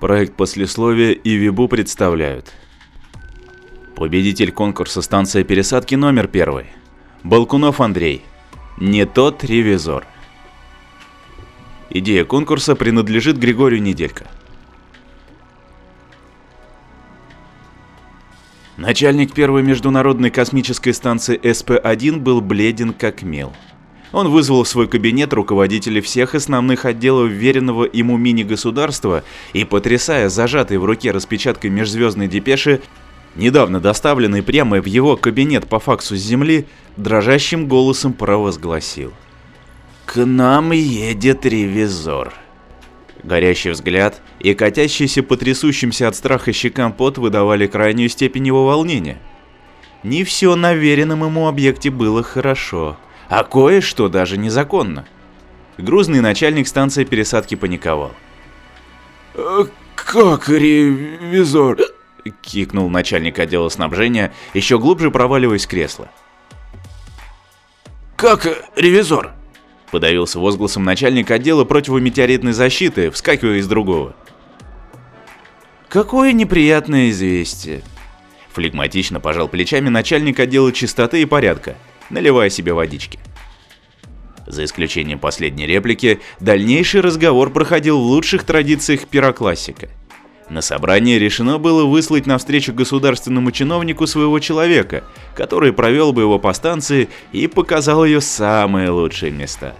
Проект послесловия и Вибу представляют. Победитель конкурса станция пересадки номер первый. Балкунов Андрей. Не тот ревизор. Идея конкурса принадлежит Григорию Неделько. Начальник первой международной космической станции СП-1 был бледен как мел. Он вызвал в свой кабинет руководителей всех основных отделов веренного ему мини-государства и, потрясая зажатой в руке распечаткой межзвездной депеши, недавно доставленной прямо в его кабинет по факсу с Земли, дрожащим голосом провозгласил. «К нам едет ревизор». Горящий взгляд и катящийся по трясущимся от страха щекам пот выдавали крайнюю степень его волнения. Не все на веренном ему объекте было хорошо а кое-что даже незаконно. Грузный начальник станции пересадки паниковал. «Э, «Как ревизор?» — кикнул начальник отдела снабжения, еще глубже проваливаясь в кресло. «Как ревизор?» — подавился возгласом начальник отдела противометеоритной защиты, вскакивая из другого. «Какое неприятное известие!» Флегматично пожал плечами начальник отдела чистоты и порядка — наливая себе водички. За исключением последней реплики, дальнейший разговор проходил в лучших традициях пироклассика. На собрании решено было выслать навстречу государственному чиновнику своего человека, который провел бы его по станции и показал ее самые лучшие места.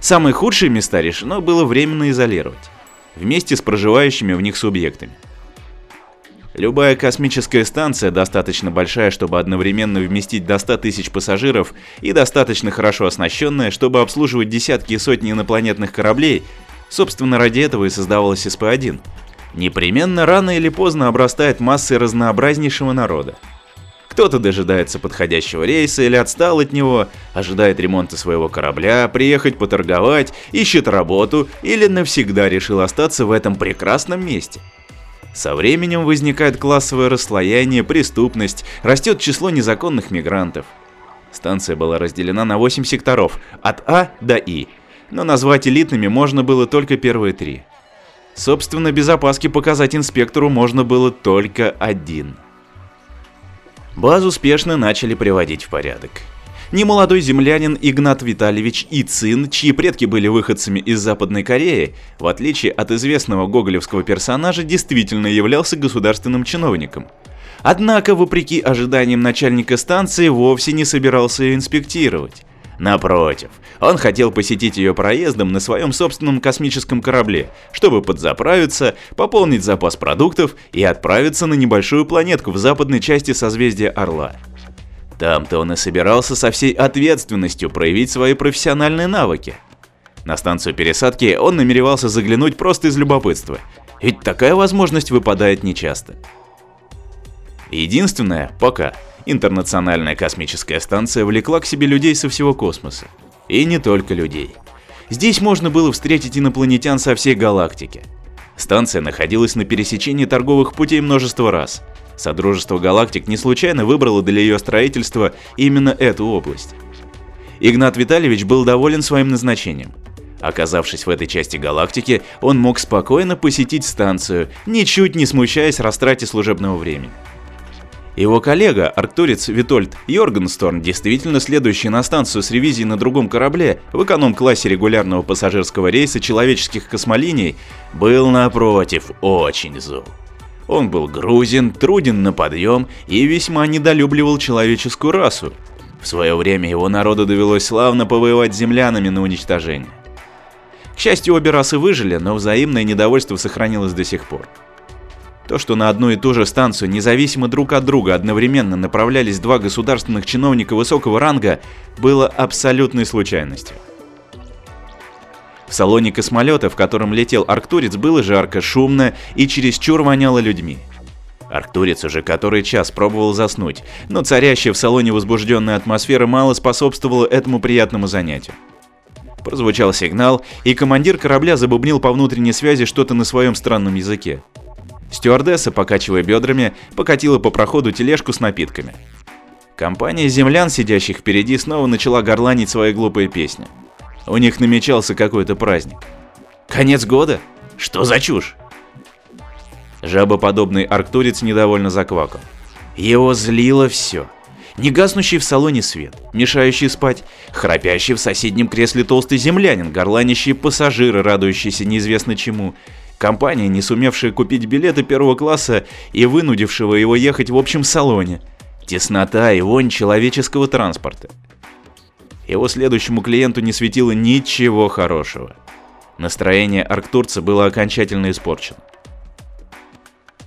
Самые худшие места решено было временно изолировать, вместе с проживающими в них субъектами. Любая космическая станция достаточно большая, чтобы одновременно вместить до 100 тысяч пассажиров и достаточно хорошо оснащенная, чтобы обслуживать десятки и сотни инопланетных кораблей, собственно ради этого и создавалась СП-1, непременно рано или поздно обрастает массой разнообразнейшего народа. Кто-то дожидается подходящего рейса или отстал от него, ожидает ремонта своего корабля, приехать поторговать, ищет работу или навсегда решил остаться в этом прекрасном месте – со временем возникает классовое расслоение, преступность, растет число незаконных мигрантов. Станция была разделена на 8 секторов, от А до И, но назвать элитными можно было только первые три. Собственно, без опаски показать инспектору можно было только один. Базу успешно начали приводить в порядок. Немолодой землянин Игнат Витальевич Ицин, чьи предки были выходцами из Западной Кореи, в отличие от известного гоголевского персонажа, действительно являлся государственным чиновником. Однако, вопреки ожиданиям начальника станции, вовсе не собирался ее инспектировать. Напротив, он хотел посетить ее проездом на своем собственном космическом корабле, чтобы подзаправиться, пополнить запас продуктов и отправиться на небольшую планетку в западной части созвездия Орла. Там-то он и собирался со всей ответственностью проявить свои профессиональные навыки. На станцию пересадки он намеревался заглянуть просто из любопытства, ведь такая возможность выпадает нечасто. Единственное, пока, интернациональная космическая станция влекла к себе людей со всего космоса. И не только людей. Здесь можно было встретить инопланетян со всей галактики. Станция находилась на пересечении торговых путей множество раз – Содружество галактик не случайно выбрало для ее строительства именно эту область. Игнат Витальевич был доволен своим назначением. Оказавшись в этой части галактики, он мог спокойно посетить станцию, ничуть не смущаясь растрате служебного времени. Его коллега, арктурец Витольд Йоргенсторн, действительно следующий на станцию с ревизией на другом корабле в эконом-классе регулярного пассажирского рейса человеческих космолиний, был напротив очень зол. Он был грузин, труден на подъем и весьма недолюбливал человеческую расу. В свое время его народу довелось славно повоевать землянами на уничтожение. К счастью, обе расы выжили, но взаимное недовольство сохранилось до сих пор. То, что на одну и ту же станцию независимо друг от друга одновременно направлялись два государственных чиновника высокого ранга, было абсолютной случайностью. В салоне космолета, в котором летел Арктурец, было жарко, шумно и чересчур воняло людьми. Арктурец уже который час пробовал заснуть, но царящая в салоне возбужденная атмосфера мало способствовала этому приятному занятию. Прозвучал сигнал, и командир корабля забубнил по внутренней связи что-то на своем странном языке. Стюардесса, покачивая бедрами, покатила по проходу тележку с напитками. Компания землян, сидящих впереди, снова начала горланить свои глупые песни. У них намечался какой-то праздник. Конец года? Что за чушь? Жабоподобный арктурец недовольно заквакал. Его злило все. Негаснущий в салоне свет, мешающий спать, храпящий в соседнем кресле толстый землянин, горланящие пассажиры, радующиеся неизвестно чему, компания, не сумевшая купить билеты первого класса и вынудившего его ехать в общем салоне, теснота и вонь человеческого транспорта. Его следующему клиенту не светило ничего хорошего. Настроение арктурца было окончательно испорчено.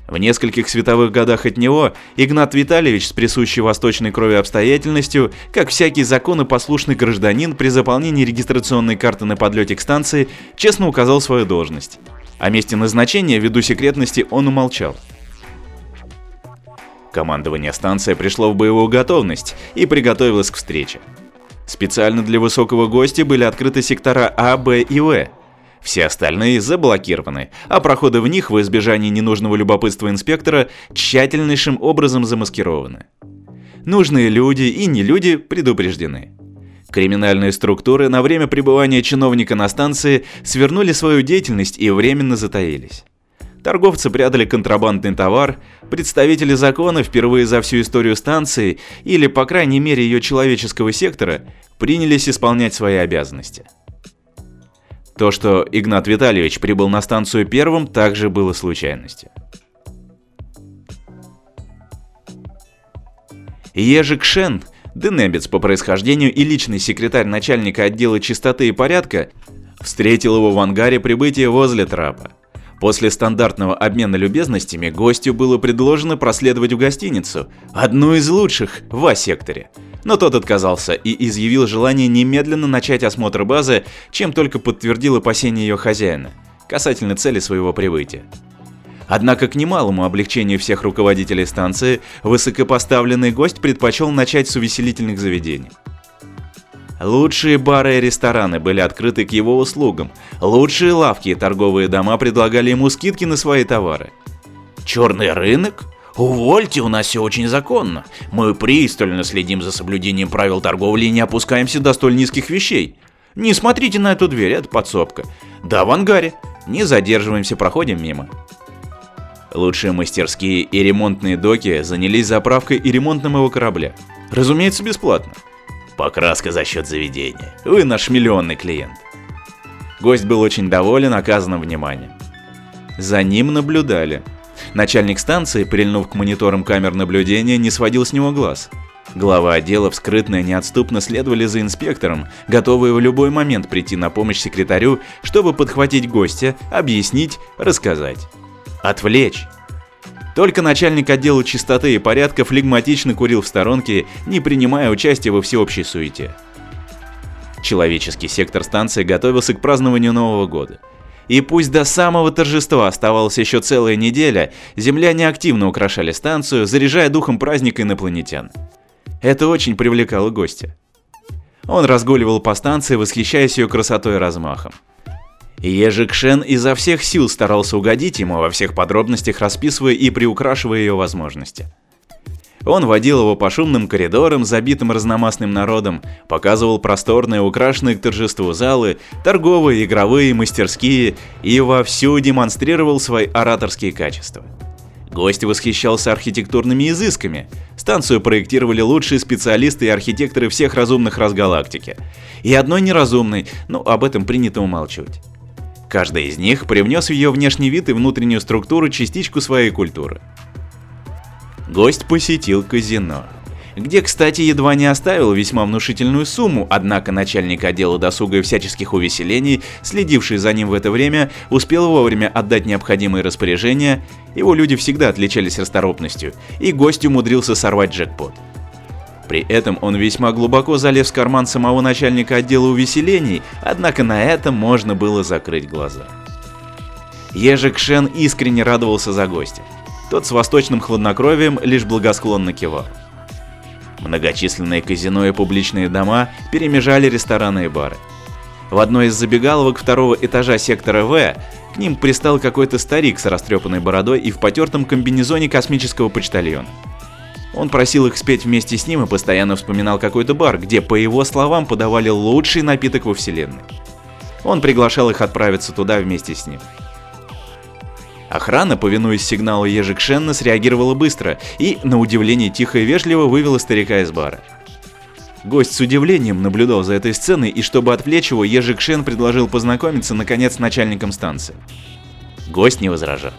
В нескольких световых годах от него Игнат Витальевич с присущей восточной крови обстоятельностью, как всякий законопослушный гражданин при заполнении регистрационной карты на подлете к станции, честно указал свою должность. О месте назначения ввиду секретности он умолчал. Командование станции пришло в боевую готовность и приготовилось к встрече. Специально для высокого гостя были открыты сектора А, Б и В – все остальные заблокированы, а проходы в них в избежании ненужного любопытства инспектора тщательнейшим образом замаскированы. Нужные люди и не люди предупреждены. Криминальные структуры на время пребывания чиновника на станции свернули свою деятельность и временно затаились. Торговцы прятали контрабандный товар, представители закона впервые за всю историю станции, или по крайней мере ее человеческого сектора, принялись исполнять свои обязанности – то, что Игнат Витальевич прибыл на станцию первым, также было случайностью. Ежик Шен, денебец по происхождению и личный секретарь начальника отдела чистоты и порядка, встретил его в ангаре прибытия возле трапа. После стандартного обмена любезностями гостю было предложено проследовать в гостиницу, одну из лучших в А-секторе – но тот отказался и изъявил желание немедленно начать осмотр базы, чем только подтвердил опасения ее хозяина касательно цели своего прибытия. Однако к немалому облегчению всех руководителей станции высокопоставленный гость предпочел начать с увеселительных заведений. Лучшие бары и рестораны были открыты к его услугам, лучшие лавки и торговые дома предлагали ему скидки на свои товары. Черный рынок «Увольте, у нас все очень законно. Мы пристально следим за соблюдением правил торговли и не опускаемся до столь низких вещей. Не смотрите на эту дверь, это подсобка. Да, в ангаре. Не задерживаемся, проходим мимо». Лучшие мастерские и ремонтные доки занялись заправкой и ремонтом его корабля. Разумеется, бесплатно. Покраска за счет заведения. Вы наш миллионный клиент. Гость был очень доволен оказанным вниманием. За ним наблюдали. Начальник станции, прильнув к мониторам камер наблюдения, не сводил с него глаз. Глава отдела скрытно и неотступно следовали за инспектором, готовые в любой момент прийти на помощь секретарю, чтобы подхватить гостя, объяснить, рассказать. Отвлечь. Только начальник отдела чистоты и порядка флегматично курил в сторонке, не принимая участия во всеобщей суете. Человеческий сектор станции готовился к празднованию Нового года – и пусть до самого торжества оставалась еще целая неделя, земляне активно украшали станцию, заряжая духом праздника инопланетян. Это очень привлекало гостя. Он разгуливал по станции, восхищаясь ее красотой и размахом. Ежик Шен изо всех сил старался угодить ему во всех подробностях, расписывая и приукрашивая ее возможности. Он водил его по шумным коридорам, забитым разномастным народом, показывал просторные, украшенные к торжеству залы, торговые, игровые, мастерские и вовсю демонстрировал свои ораторские качества. Гость восхищался архитектурными изысками. Станцию проектировали лучшие специалисты и архитекторы всех разумных раз галактики. И одной неразумной, но об этом принято умалчивать. Каждый из них привнес в ее внешний вид и внутреннюю структуру частичку своей культуры – гость посетил казино. Где, кстати, едва не оставил весьма внушительную сумму, однако начальник отдела досуга и всяческих увеселений, следивший за ним в это время, успел вовремя отдать необходимые распоряжения, его люди всегда отличались расторопностью, и гость умудрился сорвать джекпот. При этом он весьма глубоко залез в карман самого начальника отдела увеселений, однако на это можно было закрыть глаза. Ежик Шен искренне радовался за гостя. Тот с восточным хладнокровием лишь благосклонно кивал. Многочисленные казино и публичные дома перемежали рестораны и бары. В одной из забегаловок второго этажа сектора В к ним пристал какой-то старик с растрепанной бородой и в потертом комбинезоне космического почтальона. Он просил их спеть вместе с ним и постоянно вспоминал какой-то бар, где, по его словам, подавали лучший напиток во вселенной. Он приглашал их отправиться туда вместе с ним. Охрана, повинуясь сигналу Ежик Шенна, среагировала быстро и, на удивление тихо и вежливо, вывела старика из бара. Гость с удивлением наблюдал за этой сценой, и чтобы отвлечь его, Ежик Шен предложил познакомиться, наконец, с начальником станции. Гость не возражал.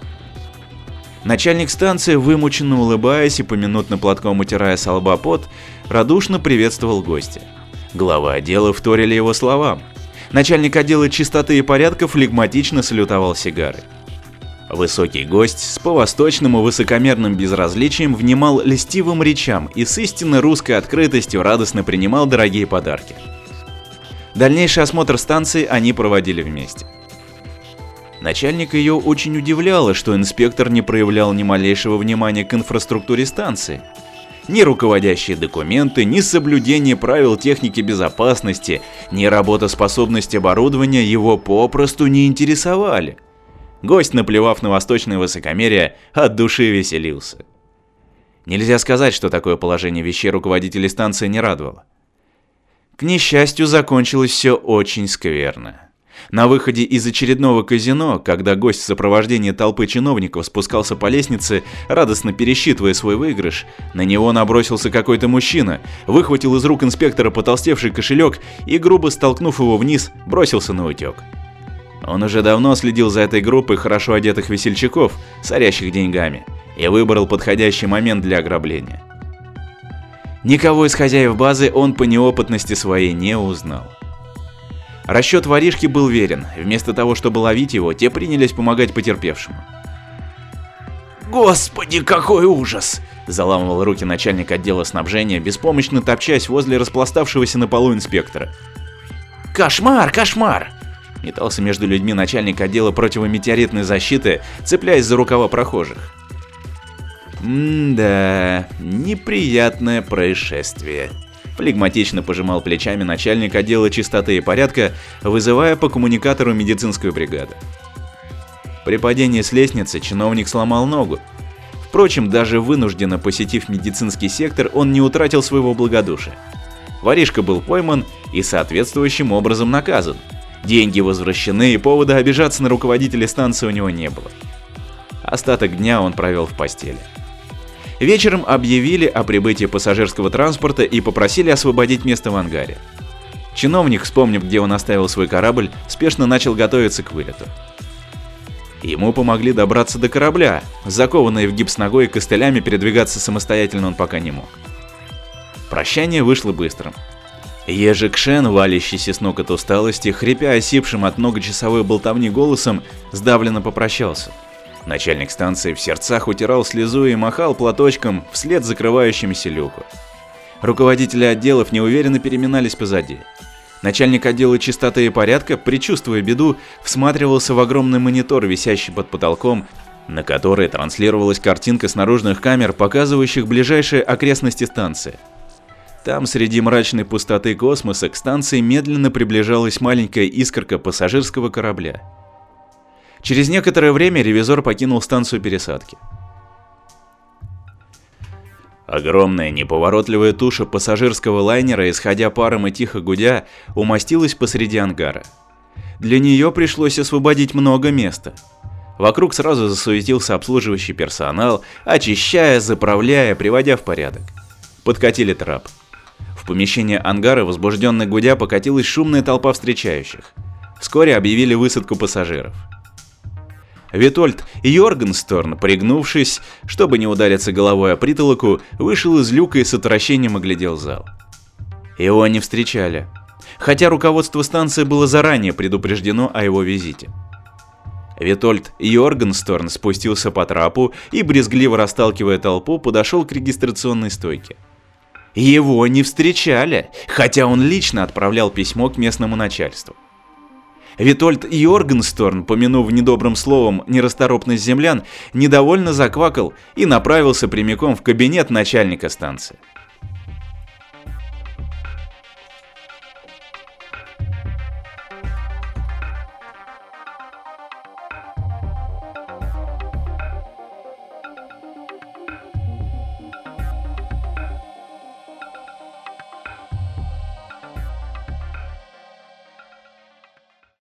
Начальник станции, вымученно улыбаясь и поминутно платком утирая с лба пот, радушно приветствовал гостя. Глава отдела вторили его словам. Начальник отдела чистоты и порядка флегматично салютовал сигарой. Высокий гость с по-восточному высокомерным безразличием внимал льстивым речам и с истинно русской открытостью радостно принимал дорогие подарки. Дальнейший осмотр станции они проводили вместе. Начальник ее очень удивляло, что инспектор не проявлял ни малейшего внимания к инфраструктуре станции. Ни руководящие документы, ни соблюдение правил техники безопасности, ни работоспособность оборудования его попросту не интересовали. Гость, наплевав на восточное высокомерие, от души веселился. Нельзя сказать, что такое положение вещей руководителей станции не радовало. К несчастью, закончилось все очень скверно. На выходе из очередного казино, когда гость в сопровождении толпы чиновников спускался по лестнице, радостно пересчитывая свой выигрыш, на него набросился какой-то мужчина, выхватил из рук инспектора потолстевший кошелек и, грубо столкнув его вниз, бросился на утек. Он уже давно следил за этой группой хорошо одетых весельчаков, сорящих деньгами, и выбрал подходящий момент для ограбления. Никого из хозяев базы он по неопытности своей не узнал. Расчет воришки был верен. Вместо того, чтобы ловить его, те принялись помогать потерпевшему. «Господи, какой ужас!» Заламывал руки начальник отдела снабжения, беспомощно топчась возле распластавшегося на полу инспектора. «Кошмар, кошмар!» Метался между людьми начальник отдела противометеоритной защиты, цепляясь за рукава прохожих. М-да, неприятное происшествие. Флегматично пожимал плечами начальник отдела чистоты и порядка, вызывая по коммуникатору медицинскую бригаду. При падении с лестницы чиновник сломал ногу. Впрочем, даже вынужденно посетив медицинский сектор, он не утратил своего благодушия. Воришка был пойман и соответствующим образом наказан. Деньги возвращены, и повода обижаться на руководителя станции у него не было. Остаток дня он провел в постели. Вечером объявили о прибытии пассажирского транспорта и попросили освободить место в ангаре. Чиновник, вспомнив, где он оставил свой корабль, спешно начал готовиться к вылету. Ему помогли добраться до корабля, закованные в гипс ногой и костылями передвигаться самостоятельно он пока не мог. Прощание вышло быстрым. Ежик Шен, валящийся с ног от усталости, хрипя осипшим от многочасовой болтовни голосом, сдавленно попрощался – Начальник станции в сердцах утирал слезу и махал платочком вслед закрывающемуся люку. Руководители отделов неуверенно переминались позади. Начальник отдела чистоты и порядка, предчувствуя беду, всматривался в огромный монитор, висящий под потолком, на который транслировалась картинка с наружных камер, показывающих ближайшие окрестности станции. Там, среди мрачной пустоты космоса, к станции медленно приближалась маленькая искорка пассажирского корабля. Через некоторое время ревизор покинул станцию пересадки. Огромная неповоротливая туша пассажирского лайнера, исходя паром и тихо гудя, умостилась посреди ангара. Для нее пришлось освободить много места. Вокруг сразу засуетился обслуживающий персонал, очищая, заправляя, приводя в порядок. Подкатили трап. В помещение ангара, возбужденно гудя, покатилась шумная толпа встречающих. Вскоре объявили высадку пассажиров. Витольд Йоргенсторн, пригнувшись, чтобы не удариться головой о притолоку, вышел из люка и с отвращением оглядел зал. Его не встречали, хотя руководство станции было заранее предупреждено о его визите. Витольд Йоргенсторн спустился по трапу и, брезгливо расталкивая толпу, подошел к регистрационной стойке. Его не встречали, хотя он лично отправлял письмо к местному начальству. Витольд Йоргенсторн, помянув недобрым словом нерасторопность землян, недовольно заквакал и направился прямиком в кабинет начальника станции.